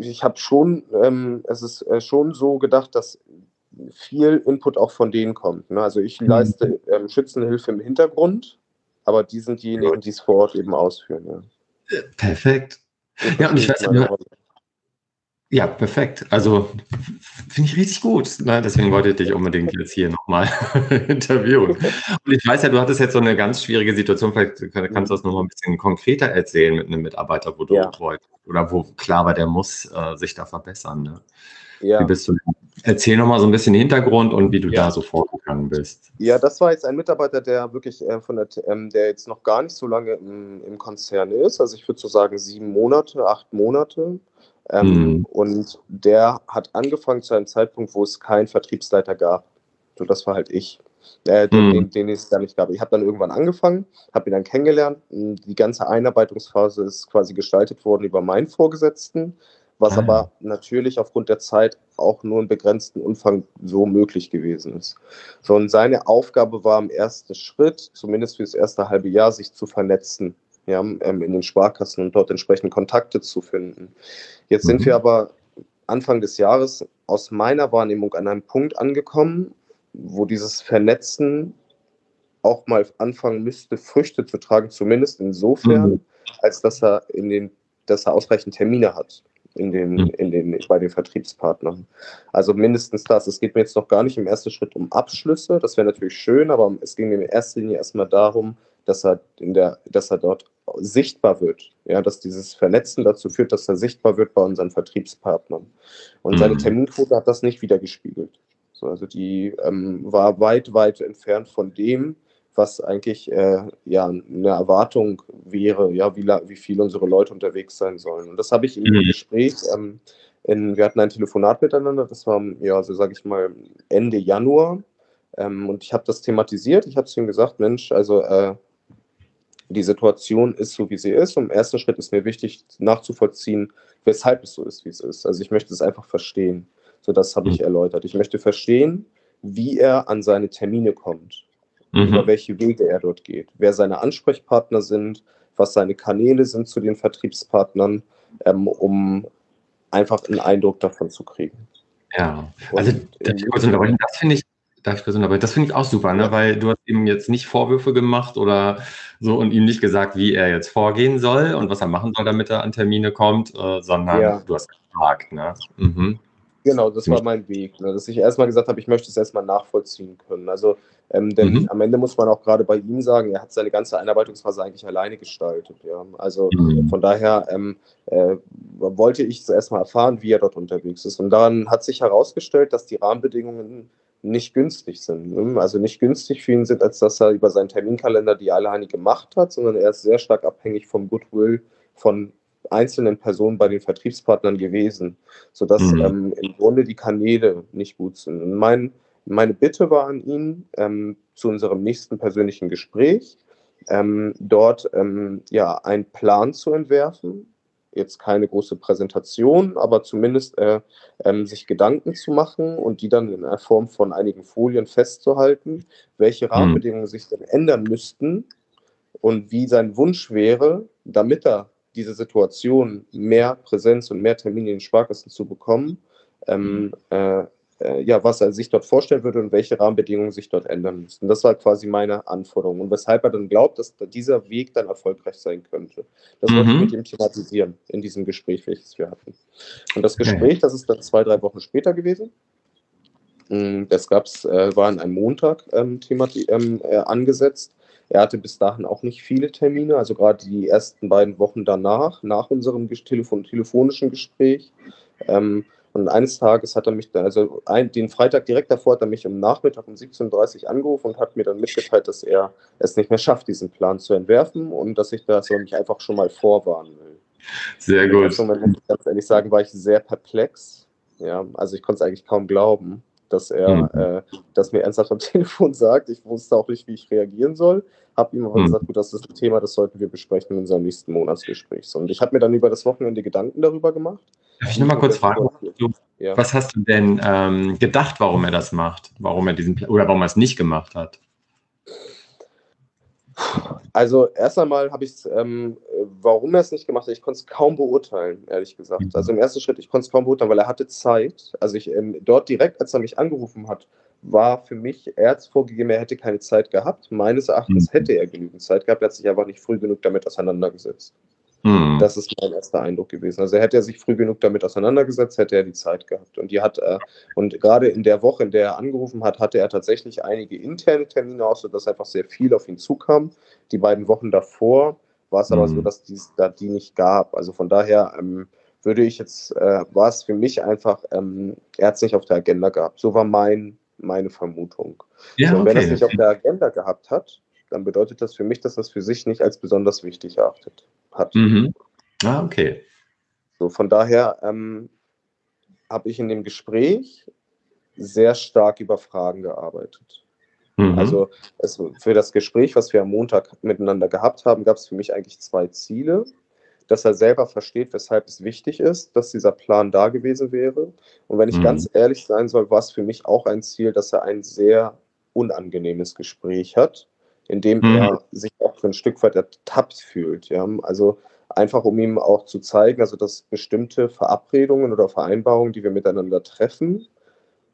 ich habe schon, ähm, es ist äh, schon so gedacht, dass viel Input auch von denen kommt. Ne? Also ich mhm. leiste ähm, Schützenhilfe im Hintergrund, aber die sind diejenigen, die es vor Ort eben ausführen. Ja. Perfekt. Ja, und ich weiß ja, ja, perfekt. Also finde ich richtig gut. Ne? Deswegen wollte ich dich unbedingt jetzt hier nochmal interviewen. Und ich weiß ja, du hattest jetzt so eine ganz schwierige Situation. Vielleicht kannst du das nochmal ein bisschen konkreter erzählen mit einem Mitarbeiter, wo du ja. wolltest. Oder wo klar war, der muss äh, sich da verbessern. Ne? Ja. Wie bist du? Erzähl nochmal so ein bisschen Hintergrund und wie du ja. da so vorgegangen bist. Ja, das war jetzt ein Mitarbeiter, der wirklich äh, von der, ähm, der jetzt noch gar nicht so lange im, im Konzern ist. Also ich würde so sagen sieben Monate, acht Monate. Ähm, mhm. Und der hat angefangen zu einem Zeitpunkt, wo es keinen Vertriebsleiter gab. So, das war halt ich. Äh, den, mhm. den, den, es da nicht gab. Ich habe dann irgendwann angefangen, habe ihn dann kennengelernt. Die ganze Einarbeitungsphase ist quasi gestaltet worden über meinen Vorgesetzten was ah. aber natürlich aufgrund der Zeit auch nur in begrenzten Umfang so möglich gewesen ist. So, und seine Aufgabe war im ersten Schritt, zumindest für das erste halbe Jahr, sich zu vernetzen, ja, ähm, in den Sparkassen und dort entsprechend Kontakte zu finden. Jetzt mhm. sind wir aber Anfang des Jahres aus meiner Wahrnehmung an einem Punkt angekommen, wo dieses Vernetzen auch mal anfangen müsste, Früchte zu tragen, zumindest insofern, mhm. als dass er in den, dass er ausreichend Termine hat in den, hm. in den, bei den Vertriebspartnern. Also mindestens das. Es geht mir jetzt noch gar nicht im ersten Schritt um Abschlüsse, das wäre natürlich schön, aber es ging mir in erster Linie erstmal darum, dass er, in der, dass er dort sichtbar wird. Ja, dass dieses Vernetzen dazu führt, dass er sichtbar wird bei unseren Vertriebspartnern. Und mhm. seine hm. Terminquote hat das nicht wiedergespiegelt. So, also die ähm, war weit, weit entfernt von dem, was eigentlich äh, ja eine Erwartung wäre, ja, wie, wie viel unsere Leute unterwegs sein sollen. Und das habe ich im mhm. Gespräch, ähm, in, wir hatten ein Telefonat miteinander, das war, ja, so sage ich mal, Ende Januar. Ähm, und ich habe das thematisiert. Ich habe zu ihm gesagt, Mensch, also äh, die Situation ist so, wie sie ist. Und im ersten Schritt ist mir wichtig nachzuvollziehen, weshalb es so ist, wie es ist. Also ich möchte es einfach verstehen. So, das habe ich mhm. erläutert. Ich möchte verstehen, wie er an seine Termine kommt mhm. über welche Wege er dort geht, wer seine Ansprechpartner sind, was seine Kanäle sind zu den Vertriebspartnern, ähm, um einfach einen Eindruck davon zu kriegen. Ja, also das finde ich, darf ich aber das finde ich auch super, ne? weil du hast ihm jetzt nicht Vorwürfe gemacht oder so und ihm nicht gesagt, wie er jetzt vorgehen soll und was er machen soll, damit er an Termine kommt, äh, sondern ja. du hast gefragt. Ne? Mhm. Genau, das war mein Weg. Ne? Dass ich erstmal gesagt habe, ich möchte es erstmal nachvollziehen können. Also, ähm, denn mhm. am Ende muss man auch gerade bei ihm sagen, er hat seine ganze Einarbeitungsphase eigentlich alleine gestaltet. Ja? Also mhm. von daher ähm, äh, wollte ich erstmal erfahren, wie er dort unterwegs ist. Und daran hat sich herausgestellt, dass die Rahmenbedingungen nicht günstig sind. Ne? Also nicht günstig für ihn sind, als dass er über seinen Terminkalender die alleine gemacht hat, sondern er ist sehr stark abhängig vom Goodwill von einzelnen Personen bei den Vertriebspartnern gewesen, sodass mhm. ähm, im Grunde die Kanäle nicht gut sind. Und mein, meine Bitte war an ihn ähm, zu unserem nächsten persönlichen Gespräch, ähm, dort ähm, ja, einen Plan zu entwerfen, jetzt keine große Präsentation, aber zumindest äh, ähm, sich Gedanken zu machen und die dann in der Form von einigen Folien festzuhalten, welche Mhm. Rahmenbedingungen sich denn ändern müssten und wie sein Wunsch wäre, damit er diese Situation mehr Präsenz und mehr Termine in den Sparkassen zu bekommen, ähm, äh, äh, ja, was er sich dort vorstellen würde und welche Rahmenbedingungen sich dort ändern müssten. Das war quasi meine Anforderung und weshalb er dann glaubt, dass da dieser Weg dann erfolgreich sein könnte. Das wollte ich Mhm. mit ihm thematisieren in diesem Gespräch, welches wir hatten. Und das Okay. Gespräch, das ist dann zwei, drei Wochen später gewesen. Mm, Das gab's, äh, war an einem Montag ähm, ähm, äh, angesetzt. Er hatte bis dahin auch nicht viele Termine, also gerade die ersten beiden Wochen danach, nach unserem Telefon telefonischen Gespräch. Ähm, und eines Tages hat er mich, dann, also ein, den Freitag direkt davor hat er mich am Nachmittag um 17.30 Uhr angerufen und hat mir dann mitgeteilt, dass er es nicht mehr schafft, diesen Plan zu entwerfen und dass ich da so mich einfach schon mal vorwarnen will. Sehr gut. Moment, muss ich ganz ehrlich sagen, war ich sehr perplex. Ja, also ich konnte es eigentlich kaum glauben, dass er Mhm. äh, das mir ernsthaft am Telefon sagt. Ich wusste auch nicht, wie ich reagieren soll. Habe ihm aber Mhm. gesagt, gut, das ist ein Thema, das sollten wir besprechen in unserem nächsten Monatsgespräch. Und ich habe mir dann über das Wochenende Gedanken darüber gemacht. Darf ich noch mal kurz fragen, du, Ja. was hast du denn ähm, gedacht, warum er das macht? Warum er diesen oder warum er es nicht gemacht hat? Also erst einmal habe ich es, ähm, warum er es nicht gemacht hat, ich konnte es kaum beurteilen, ehrlich gesagt. Mhm. Also im ersten Schritt, ich konnte es kaum beurteilen, weil er hatte Zeit. Also ich ähm, dort direkt, als er mich angerufen hat, war für mich, er hat vorgegeben, er hätte keine Zeit gehabt. Meines Erachtens Mhm. hätte er genügend Zeit gehabt, er hat sich einfach nicht früh genug damit auseinandergesetzt. Hm. Das ist mein erster Eindruck gewesen. Also hätte er sich früh genug damit auseinandergesetzt, hätte er die Zeit gehabt. Und die hat er, und gerade in der Woche, in der er angerufen hat, hatte er tatsächlich einige interne Termine aus, sodass einfach sehr viel auf ihn zukam. Die beiden Wochen davor war es aber Mhm. so, dass dies, da die nicht gab. Also von daher ähm, würde ich jetzt, äh, war es für mich einfach, ähm, er hat es nicht auf der Agenda gehabt. So war mein, meine Vermutung. ja, so, und wenn er es okay. nicht auf der Agenda gehabt hat, dann bedeutet das für mich, dass das für sich nicht als besonders wichtig erachtet hat. Mhm. Ah, okay. So, von daher ähm, habe ich in dem Gespräch sehr stark über Fragen gearbeitet. Mhm. Also es, für das Gespräch, was wir am Montag miteinander gehabt haben, gab es für mich eigentlich zwei Ziele. Dass er selber versteht, weshalb es wichtig ist, dass dieser Plan da gewesen wäre. Und wenn ich Mhm. ganz ehrlich sein soll, war es für mich auch ein Ziel, dass er ein sehr unangenehmes Gespräch hat, in dem Mhm. er sich auch für ein Stück weit ertappt fühlt. Ja? Also einfach um ihm auch zu zeigen, also dass bestimmte Verabredungen oder Vereinbarungen, die wir miteinander treffen,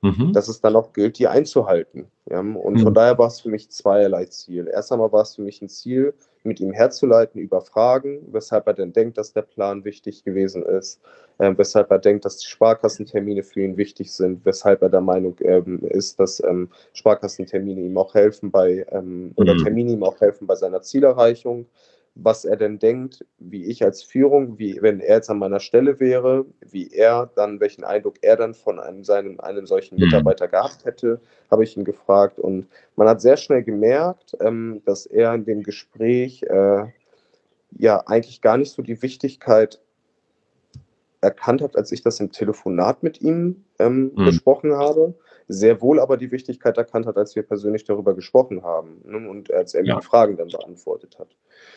Mhm. dass es dann auch gilt, die einzuhalten. Ja? Und Mhm. von daher war es für mich zweierlei Ziel. Erst einmal war es für mich ein Ziel, mit ihm herzuleiten über Fragen, weshalb er denn denkt, dass der Plan wichtig gewesen ist, äh, weshalb er denkt, dass die Sparkassentermine für ihn wichtig sind, weshalb er der Meinung ähm, ist, dass ähm, Sparkassentermine ihm auch helfen bei, ähm, oder Mhm. Termine ihm auch helfen bei seiner Zielerreichung was er denn denkt, wie ich als Führung, wie wenn er jetzt an meiner Stelle wäre, wie er dann, welchen Eindruck er dann von einem, seinem, einem solchen Mhm. Mitarbeiter gehabt hätte, habe ich ihn gefragt. Und man hat sehr schnell gemerkt, ähm, dass er in dem Gespräch äh, ja eigentlich gar nicht so die Wichtigkeit erkannt hat, als ich das im Telefonat mit ihm ähm, Mhm. besprochen habe. Sehr wohl aber die Wichtigkeit erkannt hat, als wir persönlich darüber gesprochen haben ne? und als er mir Ja. die Fragen dann beantwortet hat.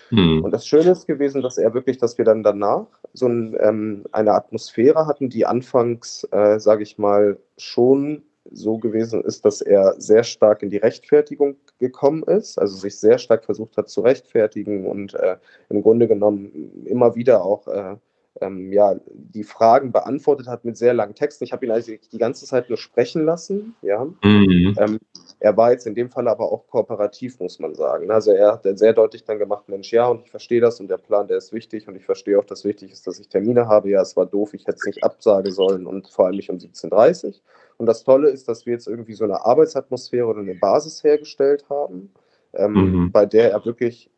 Mhm. Und das Schöne ist gewesen, dass er wirklich, dass wir dann danach so ein, ähm, eine Atmosphäre hatten, die anfangs, äh, sage ich mal, schon so gewesen ist, dass er sehr stark in die Rechtfertigung gekommen ist, also sich sehr stark versucht hat zu rechtfertigen und äh, im Grunde genommen immer wieder auch äh, ähm, ja, die Fragen beantwortet hat mit sehr langen Texten. Ich habe ihn also die ganze Zeit nur sprechen lassen, ja. Mhm. Ähm, er war jetzt in dem Fall aber auch kooperativ, muss man sagen. Also er hat dann sehr deutlich dann gemacht, Mensch, ja, und ich verstehe das und der Plan, der ist wichtig und ich verstehe auch, dass wichtig ist, dass ich Termine habe. Ja, es war doof, ich hätte es nicht absagen sollen und vor allem nicht um 17.30 Uhr. Und das Tolle ist, dass wir jetzt irgendwie so eine Arbeitsatmosphäre oder eine Basis hergestellt haben, ähm, Mhm. bei der er wirklich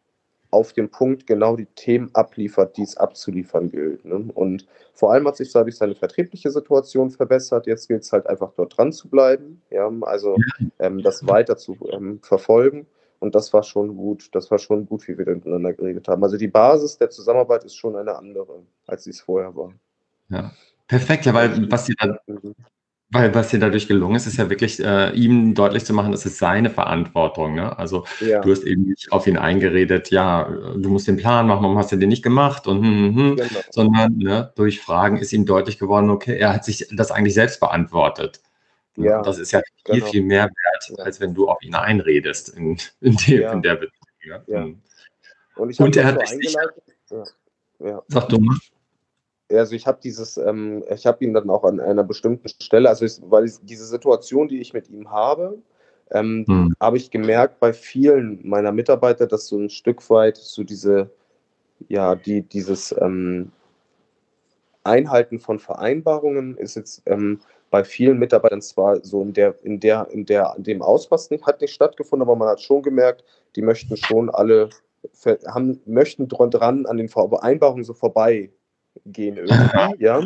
auf dem Punkt genau die Themen abliefert, die es abzuliefern gilt. Ne? Und vor allem hat sich dadurch seine vertriebliche Situation verbessert. Jetzt gilt es halt einfach dort dran zu bleiben, ja? also ähm, das weiter zu ähm, verfolgen. Und das war schon gut. Das war schon gut, wie wir miteinander geredet haben. Also die Basis der Zusammenarbeit ist schon eine andere, als sie es vorher war. Ja. Perfekt, ja, weil was dir, da, Mhm. Weil was dir dadurch gelungen ist, ist ja wirklich äh, ihm deutlich zu machen, das ist seine Verantwortung. Ne? Also ja. du hast eben nicht auf ihn eingeredet, ja, du musst den Plan machen, warum hast du den nicht gemacht? Und, hm, hm, hm, genau. sondern ne, durch Fragen ist ihm deutlich geworden, okay, er hat sich das eigentlich selbst beantwortet. Ja, und das ist ja viel, genau. viel mehr wert, als wenn du auf ihn einredest in, in, dem, ja. in der Beziehung. Ja. Hm. Und, und er hat eingeleitet. Ja. Ja. Sag du mal also ich habe dieses, ähm, ich habe ihn dann auch an einer bestimmten Stelle, also ich, weil ich, diese Situation, die ich mit ihm habe, ähm, hm. habe ich gemerkt bei vielen meiner Mitarbeiter, dass so ein Stück weit so diese, ja, die, dieses ähm, Einhalten von Vereinbarungen ist jetzt ähm, bei vielen Mitarbeitern zwar so in der, in der, in der, in dem Ausmaß nicht, hat nicht stattgefunden, aber man hat schon gemerkt, die möchten schon alle, haben, möchten dran an den Vereinbarungen so vorbei gehen irgendwie, ja.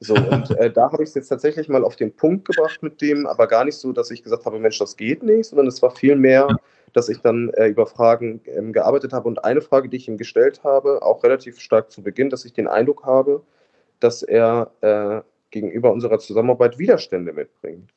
So, und äh, da habe ich es jetzt tatsächlich mal auf den Punkt gebracht mit dem, aber gar nicht so, dass ich gesagt habe, Mensch, das geht nicht, sondern es war viel mehr, dass ich dann äh, über Fragen ähm, gearbeitet habe. Und eine Frage, die ich ihm gestellt habe, auch relativ stark zu Beginn, dass ich den Eindruck habe, dass er äh, gegenüber unserer Zusammenarbeit Widerstände mitbringt.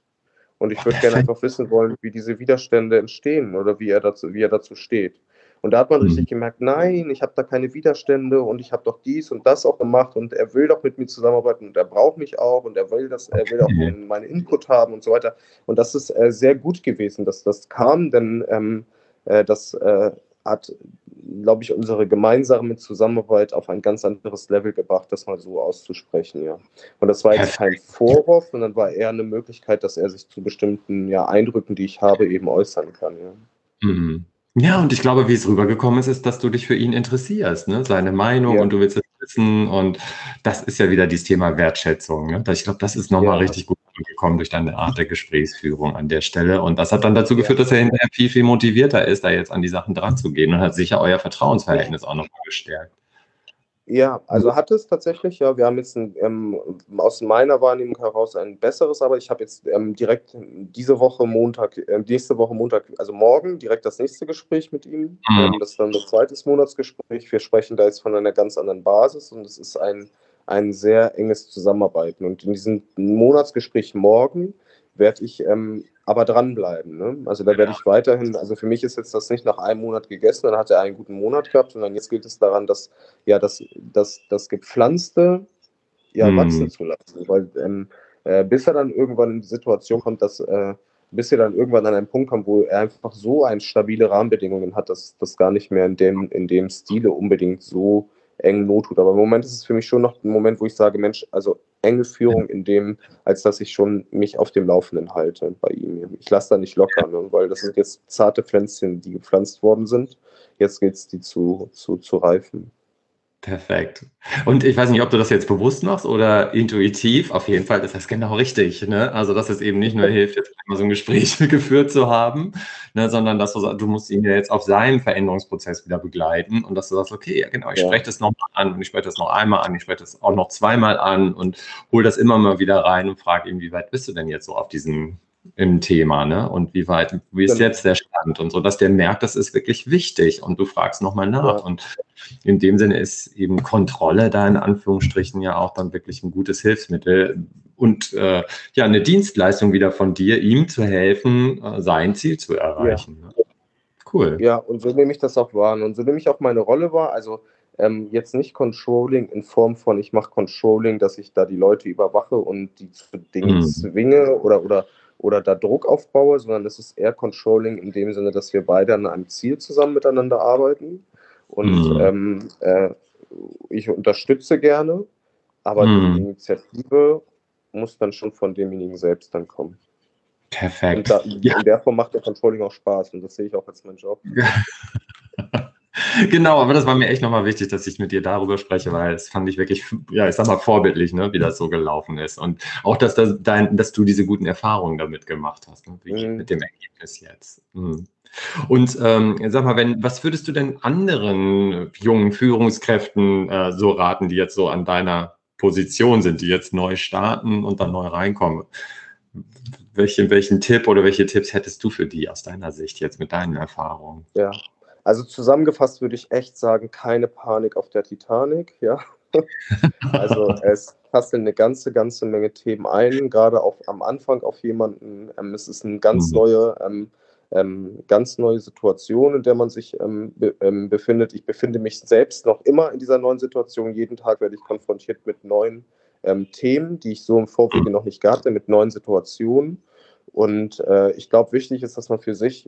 Und ich würde gerne einfach wissen wollen, wie diese Widerstände entstehen oder wie er dazu, wie er dazu steht. Und da hat man mhm. richtig gemerkt, nein, ich habe da keine Widerstände und ich habe doch dies und das auch gemacht und er will doch mit mir zusammenarbeiten und er braucht mich auch und er will das, er will auch meinen Input haben und so weiter. Und das ist äh, sehr gut gewesen, dass das kam, denn ähm, äh, das äh, hat, glaube ich, unsere gemeinsame Zusammenarbeit auf ein ganz anderes Level gebracht, das mal so auszusprechen, ja. Und das war jetzt kein Vorwurf, sondern war eher eine Möglichkeit, dass er sich zu bestimmten ja, Eindrücken, die ich habe, eben äußern kann, ja. Mhm. Ja, und ich glaube, wie es rübergekommen ist, ist, dass du dich für ihn interessierst, ne? seine Meinung ja. und du willst es wissen. Und das ist ja wieder dieses Thema Wertschätzung. Ne? Ich glaube, das ist nochmal ja. richtig gut gekommen durch deine Art der Gesprächsführung an der Stelle. Und das hat dann dazu geführt, dass er hinterher viel, viel motivierter ist, da jetzt an die Sachen dran zu gehen und hat sicher euer Vertrauensverhältnis auch nochmal gestärkt. Ja, also hat es tatsächlich, ja. Wir haben jetzt ein, ähm, aus meiner Wahrnehmung heraus ein besseres, aber ich habe jetzt ähm, direkt diese Woche Montag, äh, nächste Woche Montag, also morgen direkt das nächste Gespräch mit ihm. Mhm. Ähm, das ist dann das zweite Monatsgespräch. Wir sprechen da jetzt von einer ganz anderen Basis und es ist ein, ein sehr enges Zusammenarbeiten. Und in diesem Monatsgespräch morgen werde ich ähm, aber dranbleiben. Ne? Also da werde ich weiterhin, also für mich ist jetzt das nicht nach einem Monat gegessen, dann hat er einen guten Monat gehabt, sondern jetzt gilt es daran, dass ja das, das, das Gepflanzte ja hm. wachsen zu lassen. Weil ähm, äh, bis er dann irgendwann in die Situation kommt, dass äh, bis er dann irgendwann an einen Punkt kommt, wo er einfach so ein stabile Rahmenbedingungen hat, dass das gar nicht mehr in dem, in dem Stile unbedingt so eng Not tut. Aber im Moment ist es für mich schon noch ein Moment, wo ich sage, Mensch, also enge Führung in dem, als dass ich schon mich auf dem Laufenden halte bei ihm. Ich lasse da nicht locker, ne? weil das sind jetzt zarte Pflänzchen, die gepflanzt worden sind. Jetzt geht es, die zu, zu, zu reifen. Perfekt. Und ich weiß nicht, ob du das jetzt bewusst machst oder intuitiv. Auf jeden Fall ist das genau richtig. Ne? Also, dass es eben nicht nur hilft, jetzt einmal so ein Gespräch geführt zu haben, ne, sondern dass du, du musst ihn ja jetzt auf seinen Veränderungsprozess wieder begleiten und dass du sagst, okay, ja genau, ich ja. spreche das nochmal an und ich spreche das noch einmal an, ich spreche das auch noch zweimal an und hol das immer mal wieder rein und frage ihn, wie weit bist du denn jetzt so auf diesem im Thema, ne? Und wie weit, wie ist genau. jetzt der Stand und so, dass der merkt, das ist wirklich wichtig und du fragst nochmal nach. Ja. Und in dem Sinne ist eben Kontrolle da in Anführungsstrichen ja auch dann wirklich ein gutes Hilfsmittel und äh, ja, eine Dienstleistung wieder von dir, ihm zu helfen, äh, sein Ziel zu erreichen. Ja. Ne? Cool. Ja, und so nehme ich das auch wahr. Und so nehme ich auch meine Rolle wahr. Also ähm, jetzt nicht Controlling in Form von, ich mache Controlling, dass ich da die Leute überwache und die zu Dingen mhm. zwinge oder, oder oder da Druck aufbaue, sondern es ist eher Controlling in dem Sinne, dass wir beide an einem Ziel zusammen miteinander arbeiten. Und mhm. ähm, äh, ich unterstütze gerne, aber mhm. die Initiative muss dann schon von demjenigen selbst dann kommen. Perfekt. Und da, ja. in der Form macht der Controlling auch Spaß und das sehe ich auch als mein Job. Genau, aber das war mir echt nochmal wichtig, dass ich mit dir darüber spreche, weil es fand ich wirklich, ja, ich sag mal, vorbildlich, ne, wie das so gelaufen ist. Und auch, dass, das dein, dass du diese guten Erfahrungen damit gemacht hast, ne, mhm. mit dem Ergebnis jetzt. Mhm. Und ähm, sag mal, wenn, was würdest du denn anderen jungen Führungskräften äh, so raten, die jetzt so an deiner Position sind, die jetzt neu starten und dann neu reinkommen? Welchen, welchen Tipp oder welche Tipps hättest du für die aus deiner Sicht jetzt mit deinen Erfahrungen? Ja, also zusammengefasst würde ich echt sagen, keine Panik auf der Titanic, ja. also es passeln eine ganze, ganze Menge Themen ein, gerade auch am Anfang auf jemanden. Ähm, es ist eine ganz mhm. neue, ähm, ähm, ganz neue Situation, in der man sich ähm, be ähm, befindet. Ich befinde mich selbst noch immer in dieser neuen Situation. Jeden Tag werde ich konfrontiert mit neuen ähm, Themen, die ich so im Vorwege noch nicht hatte, mit neuen Situationen. Und äh, ich glaube, wichtig ist, dass man für sich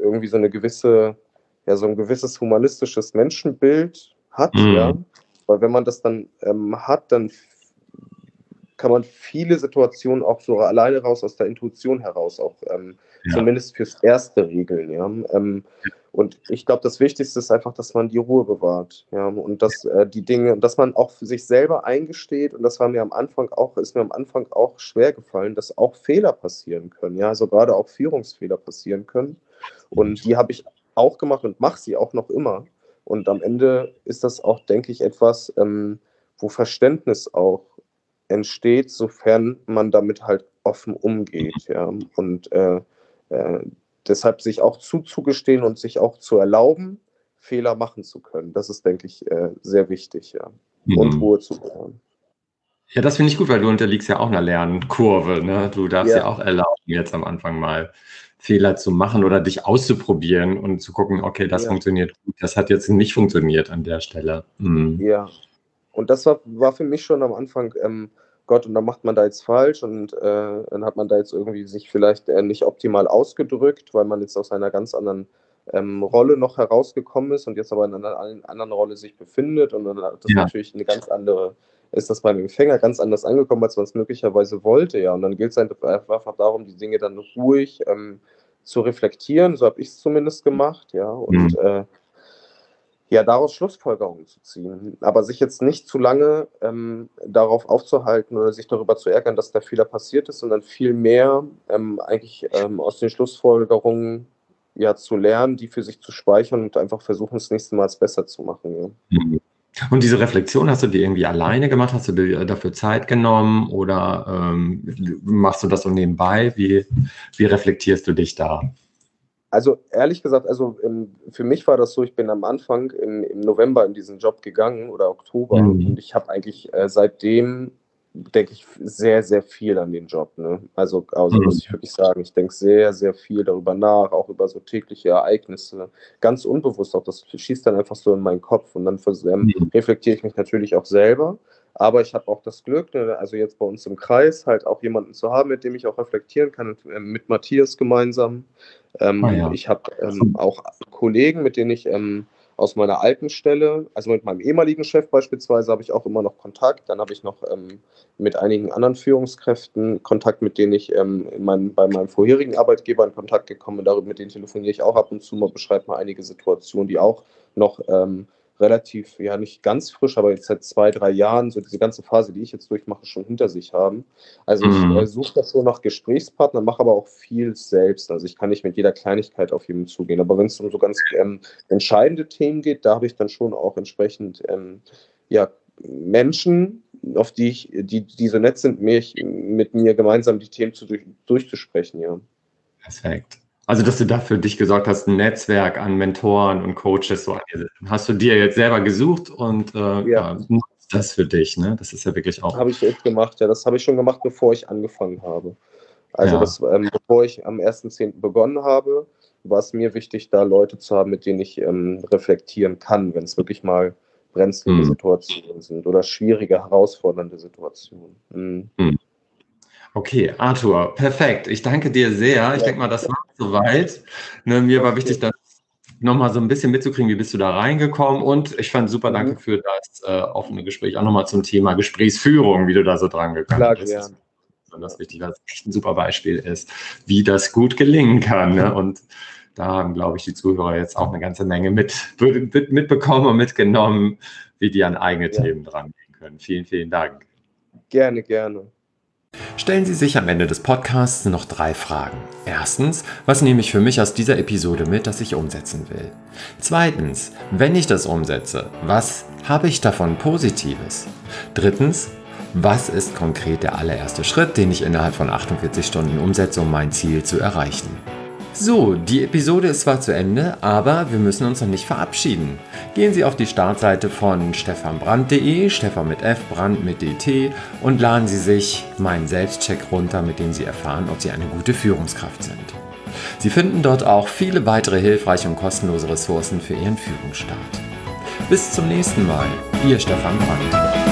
irgendwie so eine gewisse, ja, so ein gewisses humanistisches Menschenbild hat, mhm. ja. Weil wenn man das dann ähm, hat, dann kann man viele Situationen auch so alleine raus aus der Intuition heraus auch ähm, ja. zumindest fürs Erste regeln. Ja? Ähm, und ich glaube, das Wichtigste ist einfach, dass man die Ruhe bewahrt. Ja? Und dass äh, die Dinge, dass man auch für sich selber eingesteht, und das war mir am Anfang auch, ist mir am Anfang auch schwer gefallen, dass auch Fehler passieren können. Ja, also gerade auch Führungsfehler passieren können. Und die habe ich auch gemacht und mache sie auch noch immer. Und am Ende ist das auch, denke ich, etwas, ähm, wo Verständnis auch entsteht, sofern man damit halt offen umgeht. Ja? Und äh, äh, deshalb sich auch zuzugestehen und sich auch zu erlauben, Fehler machen zu können. Das ist, denke ich, äh, sehr wichtig, ja. Mhm. Und Ruhe zu bewahren. Ja, das finde ich gut, weil du unterliegst ja auch einer Lernkurve. Ne? Du darfst ja. ja auch erlauben, jetzt am Anfang mal Fehler zu machen oder dich auszuprobieren und zu gucken, okay, das ja. funktioniert gut, das hat jetzt nicht funktioniert an der Stelle. Mhm. Ja, und das war, war für mich schon am Anfang, ähm, Gott, und dann macht man da jetzt falsch und äh, dann hat man da jetzt irgendwie sich vielleicht äh, nicht optimal ausgedrückt, weil man jetzt aus einer ganz anderen ähm, Rolle noch herausgekommen ist und jetzt aber in einer, einer anderen Rolle sich befindet und dann hat das ja. natürlich eine ganz andere ist das beim Empfänger ganz anders angekommen, als man es möglicherweise wollte. Ja, und dann gilt es einfach darum, die Dinge dann ruhig ähm, zu reflektieren. So habe ich es zumindest gemacht. Ja, und mhm. äh, ja, daraus Schlussfolgerungen zu ziehen. Aber sich jetzt nicht zu lange ähm, darauf aufzuhalten oder sich darüber zu ärgern, dass der Fehler passiert ist, sondern vielmehr ähm, eigentlich ähm, aus den Schlussfolgerungen ja zu lernen, die für sich zu speichern und einfach versuchen, das nächste Mal besser zu machen. Ja. Und diese Reflexion hast du dir irgendwie alleine gemacht? Hast du dir dafür Zeit genommen oder ähm, machst du das so nebenbei? Wie, wie reflektierst du dich da? Also ehrlich gesagt, also im, für mich war das so, ich bin am Anfang im, im November in diesen Job gegangen oder Oktober mhm. und ich habe eigentlich äh, seitdem denke ich sehr, sehr viel an den Job. Ne? Also, also mhm. muss ich wirklich sagen, ich denke sehr, sehr viel darüber nach, auch über so tägliche Ereignisse. Ganz unbewusst auch, das schießt dann einfach so in meinen Kopf und dann ähm, mhm. reflektiere ich mich natürlich auch selber. Aber ich habe auch das Glück, ne, also jetzt bei uns im Kreis, halt auch jemanden zu haben, mit dem ich auch reflektieren kann, mit Matthias gemeinsam. Ähm, ah, ja. Ich habe ähm, auch Kollegen, mit denen ich ähm, aus meiner alten Stelle, also mit meinem ehemaligen Chef beispielsweise, habe ich auch immer noch Kontakt. Dann habe ich noch ähm, mit einigen anderen Führungskräften Kontakt, mit denen ich ähm, mein, bei meinem vorherigen Arbeitgeber in Kontakt gekommen bin. Darüber, mit denen telefoniere ich auch ab und zu mal, beschreibe mal einige Situationen, die auch noch ähm, relativ, ja nicht ganz frisch, aber jetzt seit zwei, drei Jahren, so diese ganze Phase, die ich jetzt durchmache, schon hinter sich haben. Also mhm. ich äh, suche das so nach Gesprächspartnern, mache aber auch viel selbst. Also ich kann nicht mit jeder Kleinigkeit auf jemanden zugehen. Aber wenn es um so ganz ähm, entscheidende Themen geht, da habe ich dann schon auch entsprechend ähm, ja, Menschen, auf die ich, die, die so nett sind, mich, mit mir gemeinsam die Themen zu, durch, durchzusprechen, ja. Perfekt. Also, dass du da für dich gesorgt hast, ein Netzwerk an Mentoren und Coaches, so hast du dir jetzt selber gesucht und äh, ja. ja nutzt das für dich, ne? Das ist ja wirklich auch. Habe ich echt gemacht, ja. Das habe ich schon gemacht, bevor ich angefangen habe. Also, ja. das, ähm, bevor ich am 1.10. begonnen habe, war es mir wichtig, da Leute zu haben, mit denen ich ähm, reflektieren kann, wenn es wirklich mal brenzlige hm. Situationen sind oder schwierige, herausfordernde Situationen. Mhm. Hm. Okay, Arthur, perfekt. Ich danke dir sehr. Ich denke mal, das war soweit. Ne, mir war wichtig, das nochmal so ein bisschen mitzukriegen, wie bist du da reingekommen. Und ich fand super, danke mhm. für das äh, offene Gespräch. Auch nochmal zum Thema Gesprächsführung, wie du da so dran gekommen Klar, bist. Ja. Besonders wichtig, weil es echt ein super Beispiel ist, wie das gut gelingen kann. Ne? Und da haben, glaube ich, die Zuhörer jetzt auch eine ganze Menge mit, mit, mitbekommen und mitgenommen, wie die an eigene ja. Themen dran gehen können. Vielen, vielen Dank. Gerne, gerne. Stellen Sie sich am Ende des Podcasts noch drei Fragen. Erstens, was nehme ich für mich aus dieser Episode mit, das ich umsetzen will? Zweitens, wenn ich das umsetze, was habe ich davon Positives? Drittens, was ist konkret der allererste Schritt, den ich innerhalb von 48 Stunden umsetze, um mein Ziel zu erreichen? So, die Episode ist zwar zu Ende, aber wir müssen uns noch nicht verabschieden. Gehen Sie auf die Startseite von stefanbrand.de, Stefan mit F, Brand mit DT und laden Sie sich meinen Selbstcheck runter, mit dem Sie erfahren, ob Sie eine gute Führungskraft sind. Sie finden dort auch viele weitere hilfreiche und kostenlose Ressourcen für Ihren Führungsstart. Bis zum nächsten Mal, Ihr Stefan Brandt.